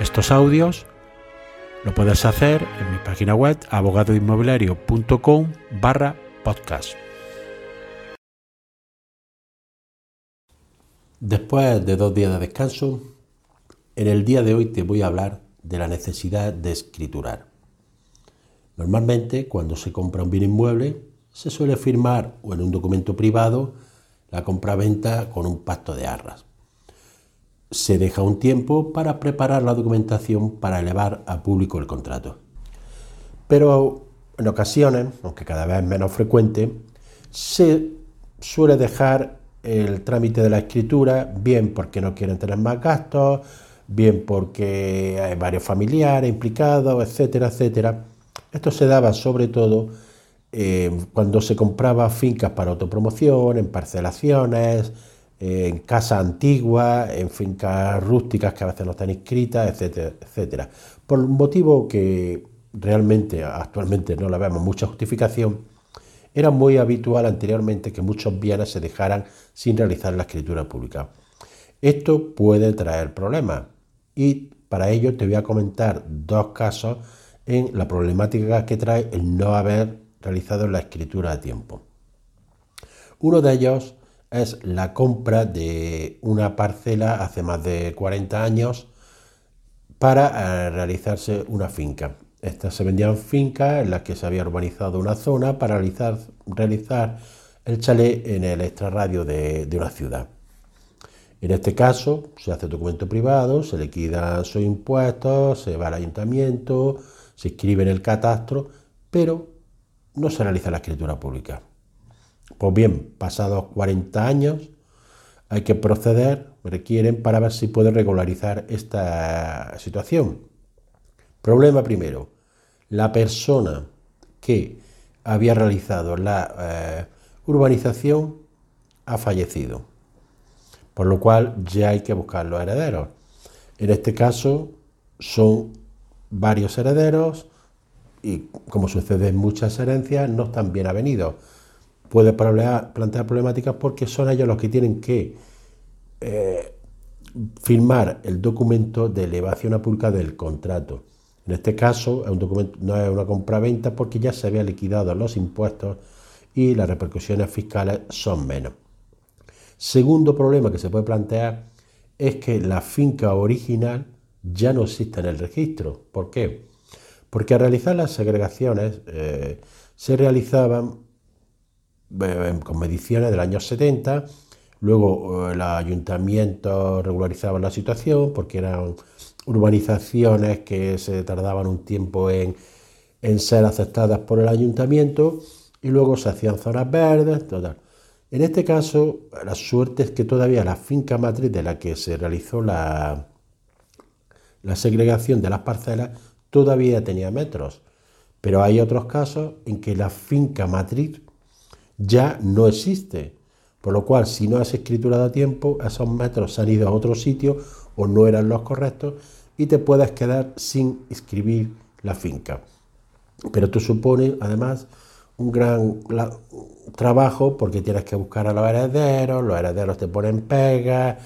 estos audios, lo puedes hacer en mi página web abogadoinmobiliario.com barra podcast. Después de dos días de descanso, en el día de hoy te voy a hablar de la necesidad de escriturar. Normalmente, cuando se compra un bien inmueble, se suele firmar o en un documento privado la compra-venta con un pacto de arras. Se deja un tiempo para preparar la documentación para elevar a público el contrato. Pero en ocasiones, aunque cada vez menos frecuente, se suele dejar el trámite de la escritura, bien porque no quieren tener más gastos, bien porque hay varios familiares implicados, etcétera, etcétera esto se daba sobre todo eh, cuando se compraba fincas para autopromoción, en parcelaciones, en casas antiguas, en fincas rústicas que a veces no están inscritas, etcétera, etcétera. Por un motivo que realmente actualmente no le vemos mucha justificación, era muy habitual anteriormente que muchos bienes se dejaran sin realizar la escritura pública. Esto puede traer problemas y para ello te voy a comentar dos casos en la problemática que trae el no haber realizado la escritura a tiempo. Uno de ellos es la compra de una parcela hace más de 40 años para eh, realizarse una finca. Estas se vendían fincas en las que se había urbanizado una zona para realizar, realizar el chalet en el extrarradio de, de una ciudad. En este caso, se hace documento privado, se liquidan sus impuestos, se va al ayuntamiento, se escribe en el catastro, pero no se realiza la escritura pública. Pues bien, pasados 40 años, hay que proceder, requieren, para ver si puede regularizar esta situación. Problema primero, la persona que había realizado la eh, urbanización ha fallecido, por lo cual ya hay que buscar los herederos. En este caso son varios herederos y, como sucede en muchas herencias, no están bien avenidos. Puede plantear problemáticas porque son ellos los que tienen que eh, firmar el documento de elevación a pública del contrato. En este caso, es un documento, no es una compra-venta porque ya se había liquidado los impuestos y las repercusiones fiscales son menos. Segundo problema que se puede plantear es que la finca original ya no existe en el registro. ¿Por qué? Porque al realizar las segregaciones eh, se realizaban con mediciones del año 70, luego eh, ayuntamiento regularizaba la situación porque eran urbanizaciones que se tardaban un tiempo en, en ser aceptadas por el ayuntamiento y luego se hacían zonas verdes, total. En este caso, la suerte es que todavía la finca matriz de la que se realizó la, la segregación de las parcelas todavía tenía metros, pero hay otros casos en que la finca matriz ya no existe, por lo cual si no has escriturado a tiempo, esos metros se han ido a otro sitio o no eran los correctos y te puedes quedar sin escribir la finca. Pero tú supone además un gran trabajo porque tienes que buscar a los herederos, los herederos te ponen pegas,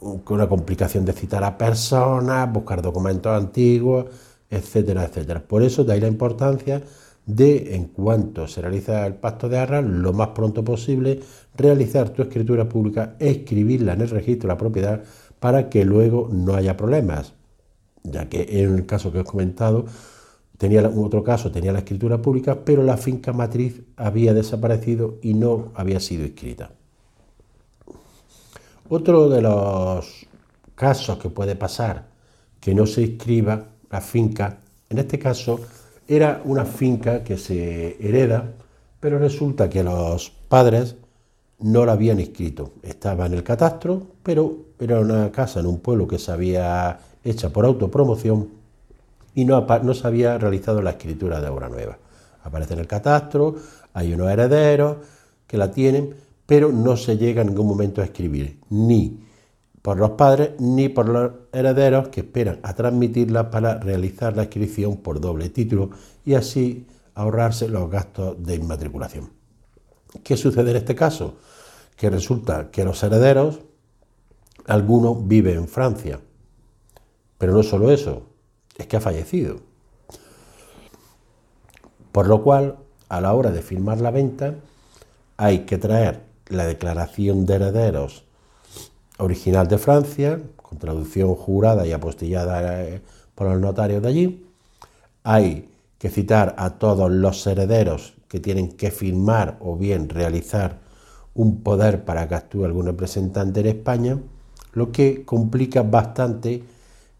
una complicación de citar a personas, buscar documentos antiguos, etcétera, etcétera. Por eso de ahí la importancia de, en cuanto se realiza el pacto de arras, lo más pronto posible, realizar tu escritura pública, escribirla en el registro de la propiedad para que luego no haya problemas. Ya que en el caso que os he comentado, tenía otro caso, tenía la escritura pública, pero la finca matriz había desaparecido y no había sido escrita. Otro de los casos que puede pasar que no se inscriba la finca, en este caso era una finca que se hereda, pero resulta que los padres no la habían inscrito. Estaba en el catastro, pero era una casa en un pueblo que se había hecha por autopromoción y no, no se había realizado la escritura de obra nueva. Aparece en el catastro, hay unos herederos que la tienen, pero no se llega en ningún momento a escribir, ni por los padres ni por los herederos que esperan a transmitirla para realizar la inscripción por doble título y así ahorrarse los gastos de inmatriculación. ¿Qué sucede en este caso? Que resulta que los herederos, algunos viven en Francia, pero no solo eso, es que ha fallecido. Por lo cual, a la hora de firmar la venta, hay que traer la declaración de herederos original de Francia, con traducción jurada y apostillada eh, por los notarios de allí. Hay que citar a todos los herederos que tienen que firmar o bien realizar un poder para que actúe algún representante en España, lo que complica bastante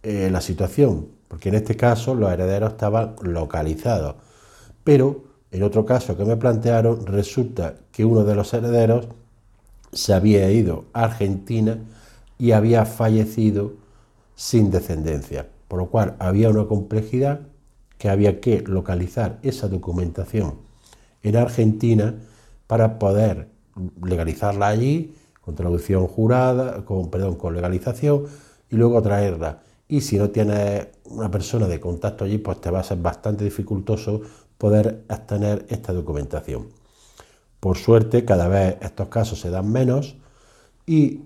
eh, la situación, porque en este caso los herederos estaban localizados. Pero en otro caso que me plantearon, resulta que uno de los herederos se había ido a Argentina y había fallecido sin descendencia, por lo cual había una complejidad que había que localizar esa documentación en Argentina para poder legalizarla allí con traducción jurada, con perdón, con legalización y luego traerla. Y si no tienes una persona de contacto allí, pues te va a ser bastante dificultoso poder obtener esta documentación. Por suerte, cada vez estos casos se dan menos y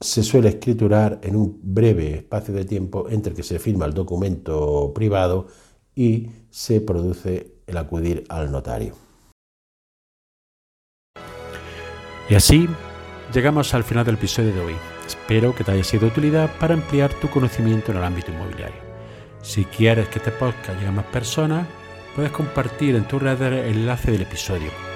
se suele escriturar en un breve espacio de tiempo entre que se firma el documento privado y se produce el acudir al notario. Y así llegamos al final del episodio de hoy. Espero que te haya sido de utilidad para ampliar tu conocimiento en el ámbito inmobiliario. Si quieres que este podcast llegue a más personas, puedes compartir en tu red el enlace del episodio